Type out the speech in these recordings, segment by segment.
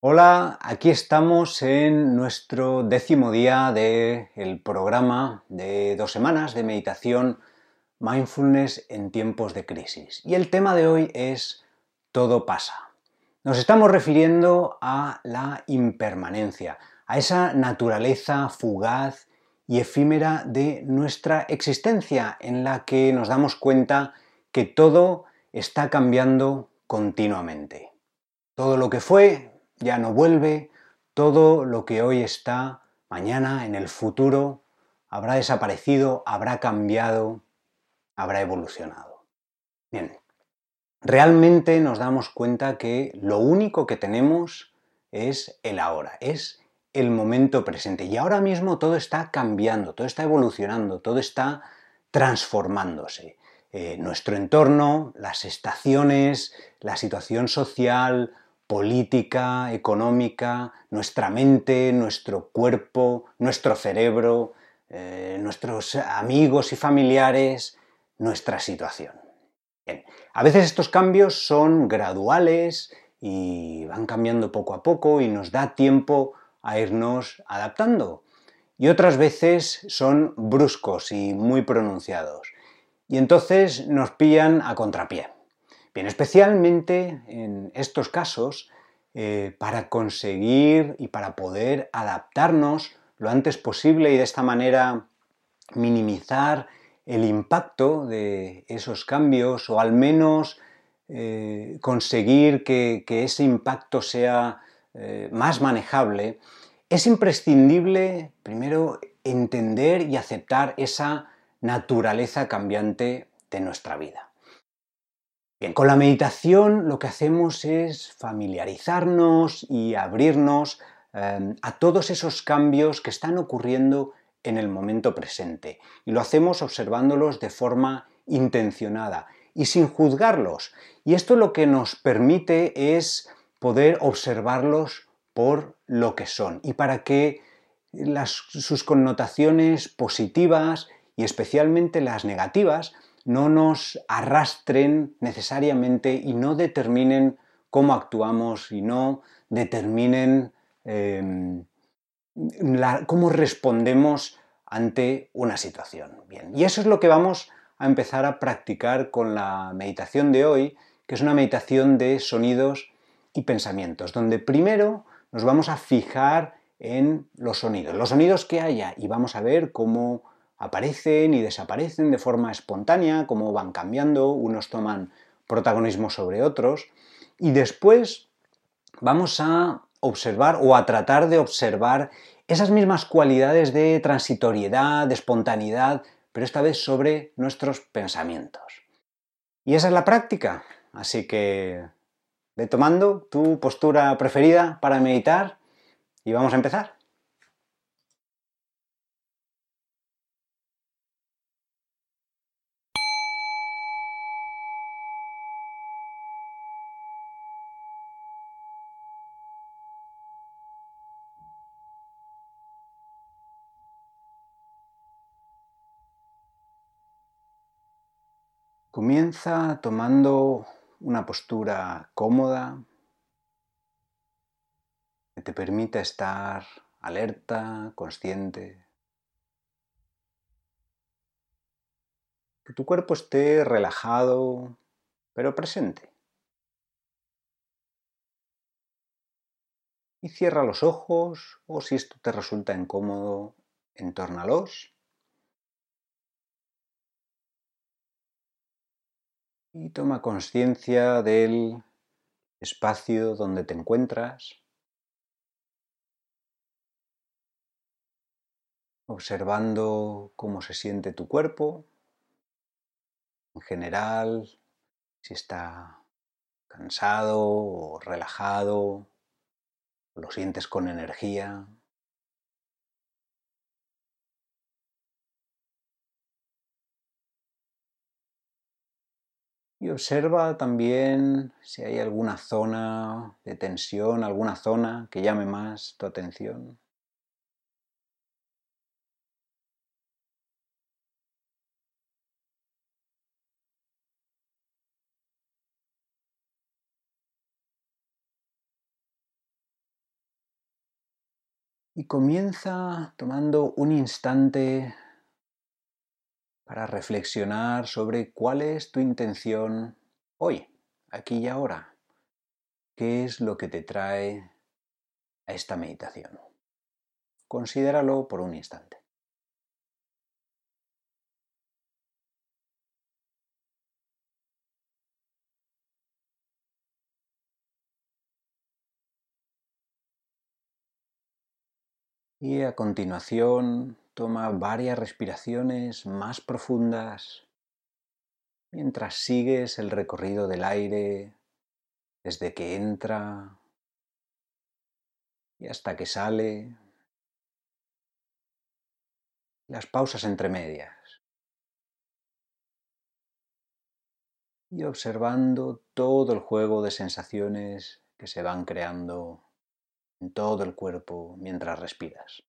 Hola, aquí estamos en nuestro décimo día del programa de dos semanas de meditación Mindfulness en tiempos de crisis. Y el tema de hoy es Todo pasa. Nos estamos refiriendo a la impermanencia, a esa naturaleza fugaz y efímera de nuestra existencia en la que nos damos cuenta que todo está cambiando continuamente. Todo lo que fue ya no vuelve, todo lo que hoy está, mañana, en el futuro, habrá desaparecido, habrá cambiado, habrá evolucionado. Bien, realmente nos damos cuenta que lo único que tenemos es el ahora, es el momento presente. Y ahora mismo todo está cambiando, todo está evolucionando, todo está transformándose. Eh, nuestro entorno, las estaciones, la situación social, política, económica, nuestra mente, nuestro cuerpo, nuestro cerebro, eh, nuestros amigos y familiares, nuestra situación. A veces estos cambios son graduales y van cambiando poco a poco y nos da tiempo a irnos adaptando. Y otras veces son bruscos y muy pronunciados. Y entonces nos pillan a contrapié. Bien, especialmente en estos casos, eh, para conseguir y para poder adaptarnos lo antes posible y de esta manera minimizar el impacto de esos cambios o al menos eh, conseguir que, ese impacto sea eh, más manejable, es imprescindible primero entender y aceptar esa naturaleza cambiante de nuestra vida. Bien, con la meditación lo que hacemos es familiarizarnos y abrirnos em, a todos esos cambios que están ocurriendo en el momento presente. Y lo hacemos observándolos de forma intencionada y sin juzgarlos. Y esto lo que nos permite es poder observarlos por lo que son y para que sus connotaciones positivas y especialmente las negativas no nos arrastren necesariamente y no determinen cómo actuamos y no determinen em, cómo respondemos ante una situación. Bien, y eso es lo que vamos a empezar a practicar con la meditación de hoy, que es una meditación de sonidos y pensamientos, donde primero nos vamos a fijar en los sonidos, los sonidos que haya, y vamos a ver cómo aparecen y desaparecen de forma espontánea, cómo van cambiando, unos toman protagonismo sobre otros, y después vamos a observar o a tratar de observar esas mismas cualidades de transitoriedad, de espontaneidad, pero esta vez sobre nuestros pensamientos. Y esa es la práctica, así que ve tomando tu postura preferida para meditar y vamos a empezar. Comienza tomando una postura cómoda que te permita estar alerta, consciente. Que tu cuerpo esté relajado, pero presente. Y cierra los ojos o si esto te resulta incómodo, entórnalos y toma conciencia del espacio donde te encuentras, observando cómo se siente tu cuerpo, en general, si está cansado o relajado, lo sientes con energía. Y observa también si hay alguna zona de tensión, alguna zona que llame más tu atención. Y comienza tomando un instante para reflexionar sobre cuál es tu intención hoy, aquí y ahora. ¿Qué es lo que te trae a esta meditación? Considéralo por un instante. Y a continuación toma varias respiraciones más profundas mientras sigues el recorrido del aire desde que entra y hasta que sale, las pausas entre medias. Y observando todo el juego de sensaciones que se van creando en todo el cuerpo mientras respiras.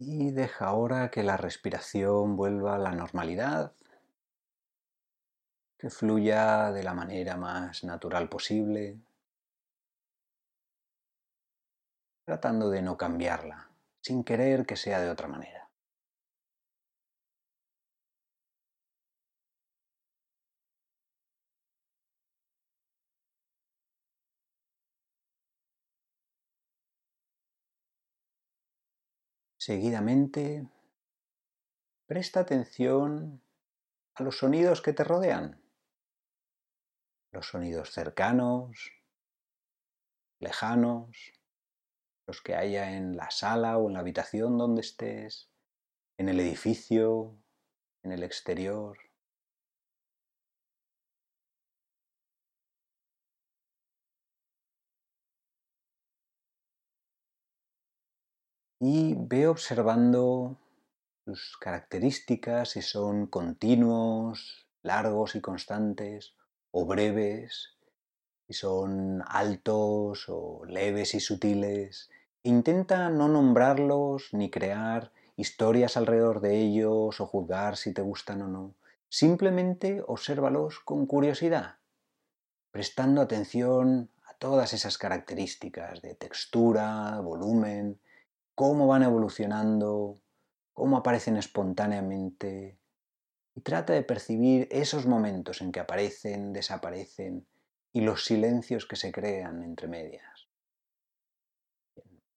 Y deja ahora que la respiración vuelva a la normalidad, que fluya de la manera más natural posible, tratando de no cambiarla, sin querer que sea de otra manera. Seguidamente, presta atención a los sonidos que te rodean, los sonidos cercanos, lejanos, los que haya en la sala o en la habitación donde estés, en el edificio, en el exterior. Y ve observando sus características, si son continuos, largos y constantes, o breves, si son altos o leves y sutiles. Intenta no nombrarlos ni crear historias alrededor de ellos o juzgar si te gustan o no. Simplemente obsérvalos con curiosidad, prestando atención a todas esas características de textura, volumen, cómo van evolucionando, cómo aparecen espontáneamente. Y trata de percibir esos momentos en que aparecen, desaparecen y los silencios que se crean entre medias.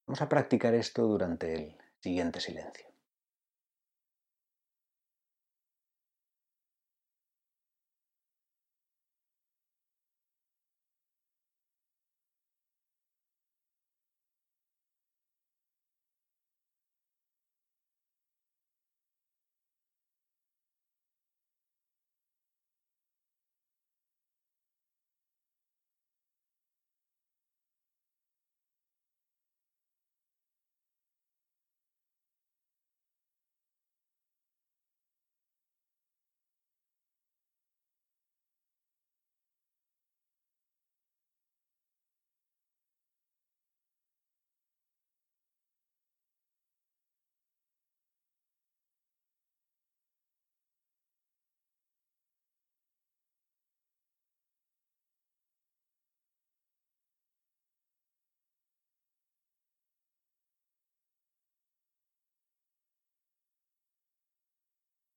Vamos a practicar esto durante el siguiente silencio.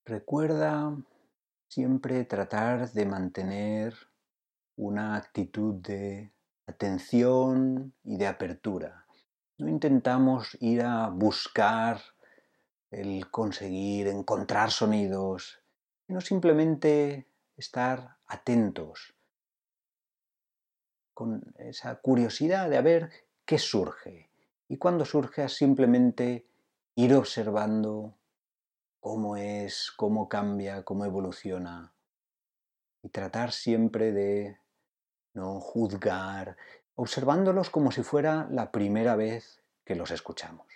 Recuerda siempre tratar de mantener una actitud de atención y de apertura. No intentamos ir a buscar el conseguir encontrar sonidos, sino simplemente estar atentos con esa curiosidad de ver qué surge. Y cuando surge, simplemente ir observando cómo es, cómo cambia, cómo evoluciona. Y tratar siempre de no juzgar, observándolos como si fuera la primera vez que los escuchamos.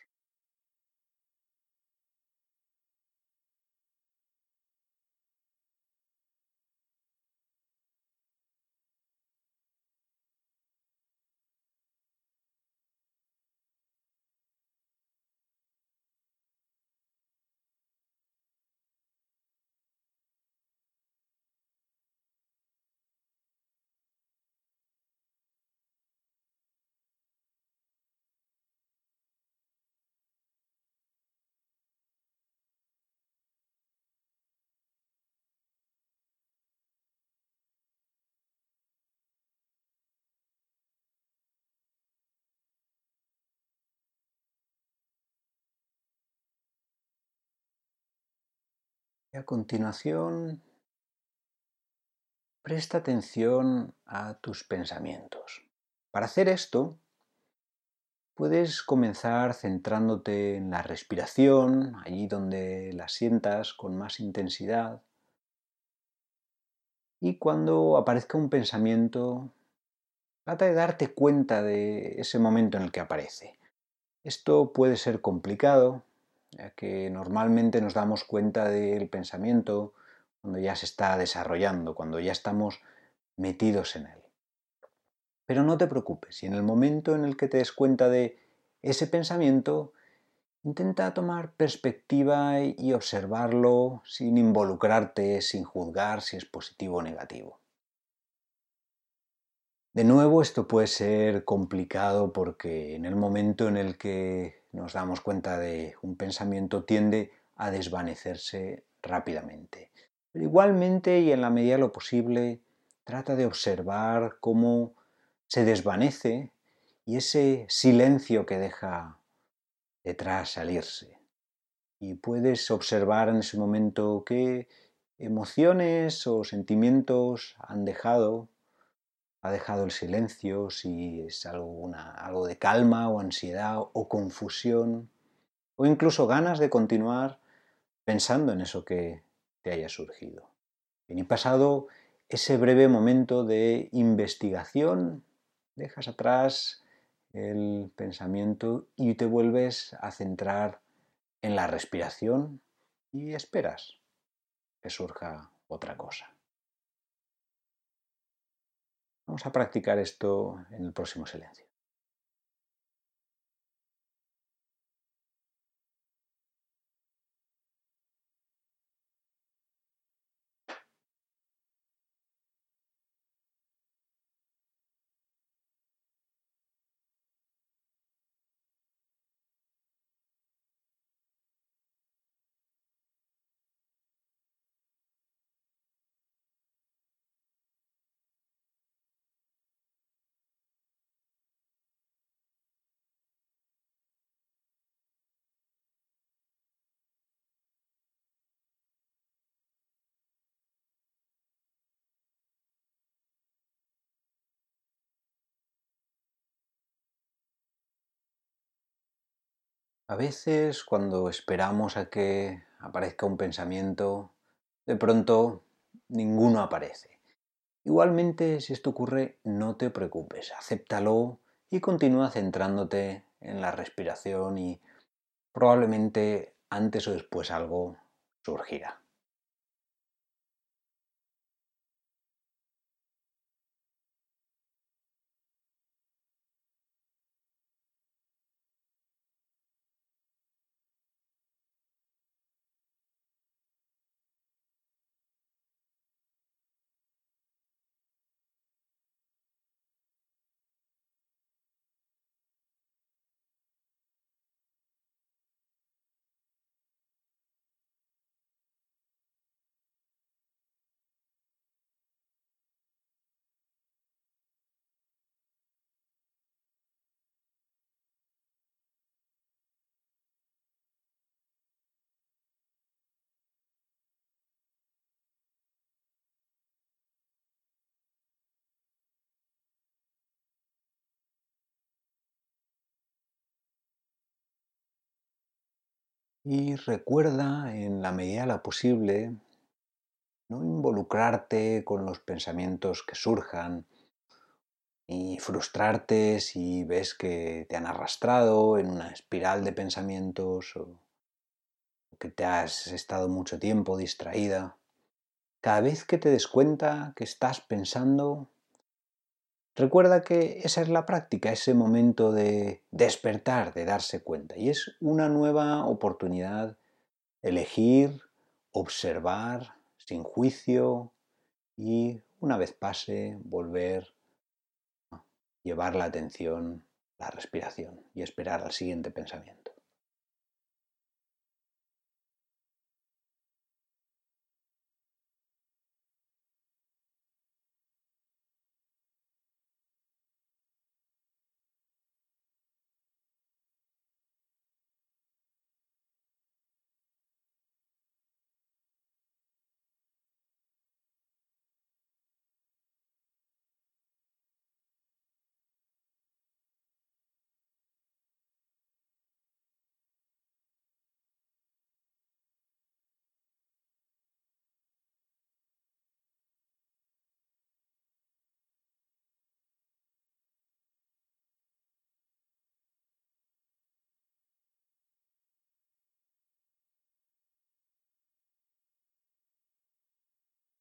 A continuación, presta atención a tus pensamientos. Para hacer esto, puedes comenzar centrándote en la respiración, allí donde la sientas con más intensidad. Y cuando aparezca un pensamiento, trata de darte cuenta de ese momento en el que aparece. Esto puede ser complicado, ya que normalmente nos damos cuenta del pensamiento cuando ya se está desarrollando, cuando ya estamos metidos en él. Pero no te preocupes, si en el momento en el que te des cuenta de ese pensamiento, intenta tomar perspectiva y observarlo sin involucrarte, sin juzgar si es positivo o negativo. De nuevo, esto puede ser complicado porque en el momento en el que nos damos cuenta de un pensamiento tiende a desvanecerse rápidamente. Pero igualmente y en la medida de lo posible, trata de observar cómo se desvanece y ese silencio que deja detrás salirse. Y puedes observar en ese momento qué emociones o sentimientos han dejado, ha dejado el silencio, si es algo, de calma o ansiedad o confusión, o incluso ganas de continuar pensando en eso que te haya surgido. y pasado ese breve momento de investigación, dejas atrás el pensamiento y te vuelves a centrar en la respiración y esperas que surja otra cosa. Vamos a practicar esto en el próximo silencio. A veces cuando esperamos a que aparezca un pensamiento, de pronto ninguno aparece. Igualmente, si esto ocurre, no te preocupes, acéptalo y continúa centrándote en la respiración y probablemente antes o después algo surgirá. Y recuerda, en la medida de lo posible, no involucrarte con los pensamientos que surjan y frustrarte si ves que te han arrastrado en una espiral de pensamientos o que te has estado mucho tiempo distraída. Cada vez que te des cuenta que estás pensando, Recuerda que esa es la práctica, ese momento de despertar, de darse cuenta. Y es una nueva oportunidad elegir, observar sin juicio y una vez pase volver a llevar la atención, la respiración y esperar al siguiente pensamiento.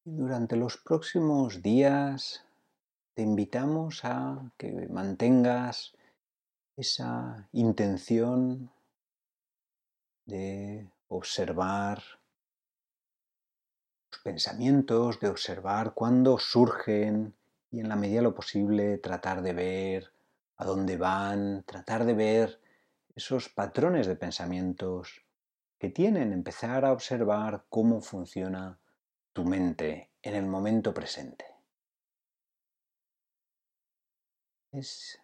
Durante los próximos días te invitamos a que mantengas esa intención de observar los pensamientos, de observar cuándo surgen y en la medida de lo posible tratar de ver a dónde van, tratar de ver esos patrones de pensamientos que tienen, empezar a observar cómo funciona tu mente en el momento presente. Es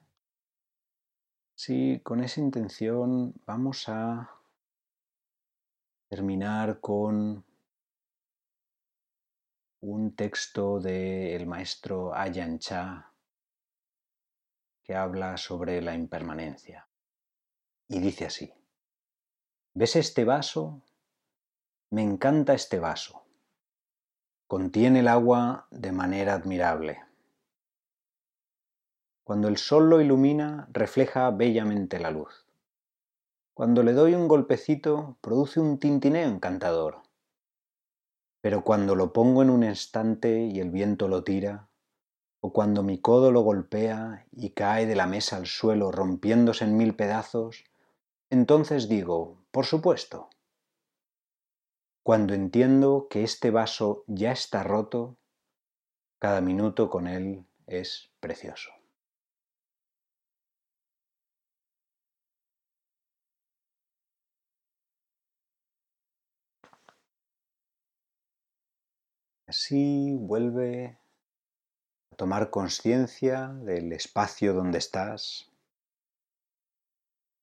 Sí, con esa intención vamos a terminar con un texto del maestro Ayan Cha que habla sobre la impermanencia. Y dice así, ¿ves este vaso? Me encanta este vaso. Contiene el agua de manera admirable. Cuando el sol lo ilumina, refleja bellamente la luz. Cuando le doy un golpecito, produce un tintineo encantador. Pero cuando lo pongo en un instante y el viento lo tira, o cuando mi codo lo golpea y cae de la mesa al suelo rompiéndose en mil pedazos, entonces digo, por supuesto. Cuando entiendo que este vaso ya está roto, cada minuto con él es precioso. Así vuelve a tomar conciencia del espacio donde estás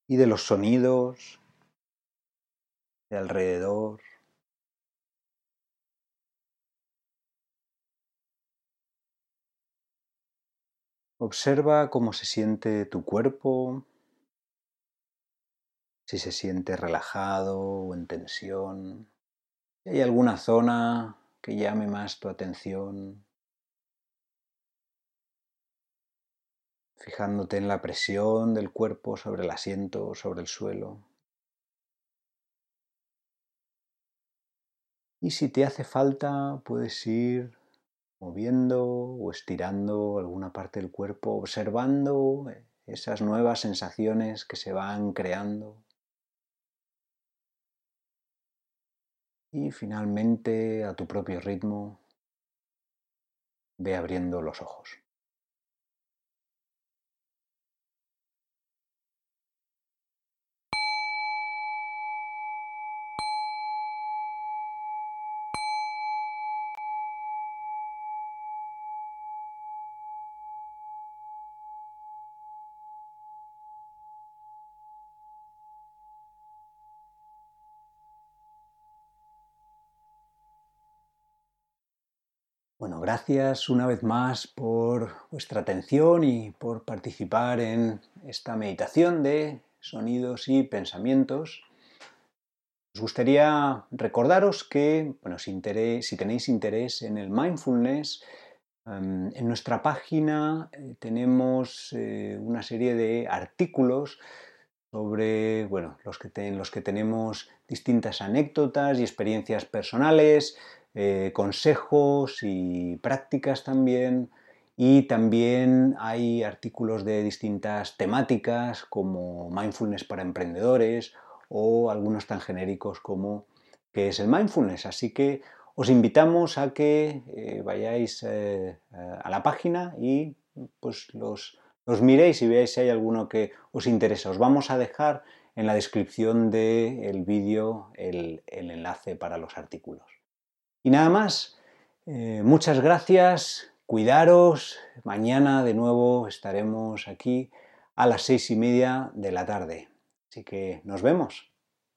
y de los sonidos de alrededor. Observa cómo se siente tu cuerpo, si se siente relajado o en tensión. Si hay alguna zona que llame más tu atención, fijándote en la presión del cuerpo sobre el asiento o sobre el suelo. Y si te hace falta, puedes ir moviendo o estirando alguna parte del cuerpo, observando esas nuevas sensaciones que se van creando. Y finalmente, a tu propio ritmo, ve abriendo los ojos. Bueno, gracias una vez más por vuestra atención y por participar en esta meditación de sonidos y pensamientos. Os gustaría recordaros que, bueno, si, tenéis interés en el mindfulness, em, en nuestra página eh, tenemos eh, una serie de artículos sobre, bueno, en los que tenemos distintas anécdotas y experiencias personales, eh, consejos y prácticas también. Y también hay artículos de distintas temáticas como mindfulness para emprendedores o algunos tan genéricos como qué es el mindfulness. Así que os invitamos a que eh, vayáis eh, a la página y pues los, miréis y veáis si hay alguno que os interesa. Os vamos a dejar en la descripción del vídeo el enlace para los artículos. Y nada más, eh, muchas gracias, cuidaros, mañana de nuevo estaremos aquí a las seis y media de la tarde. Así que nos vemos.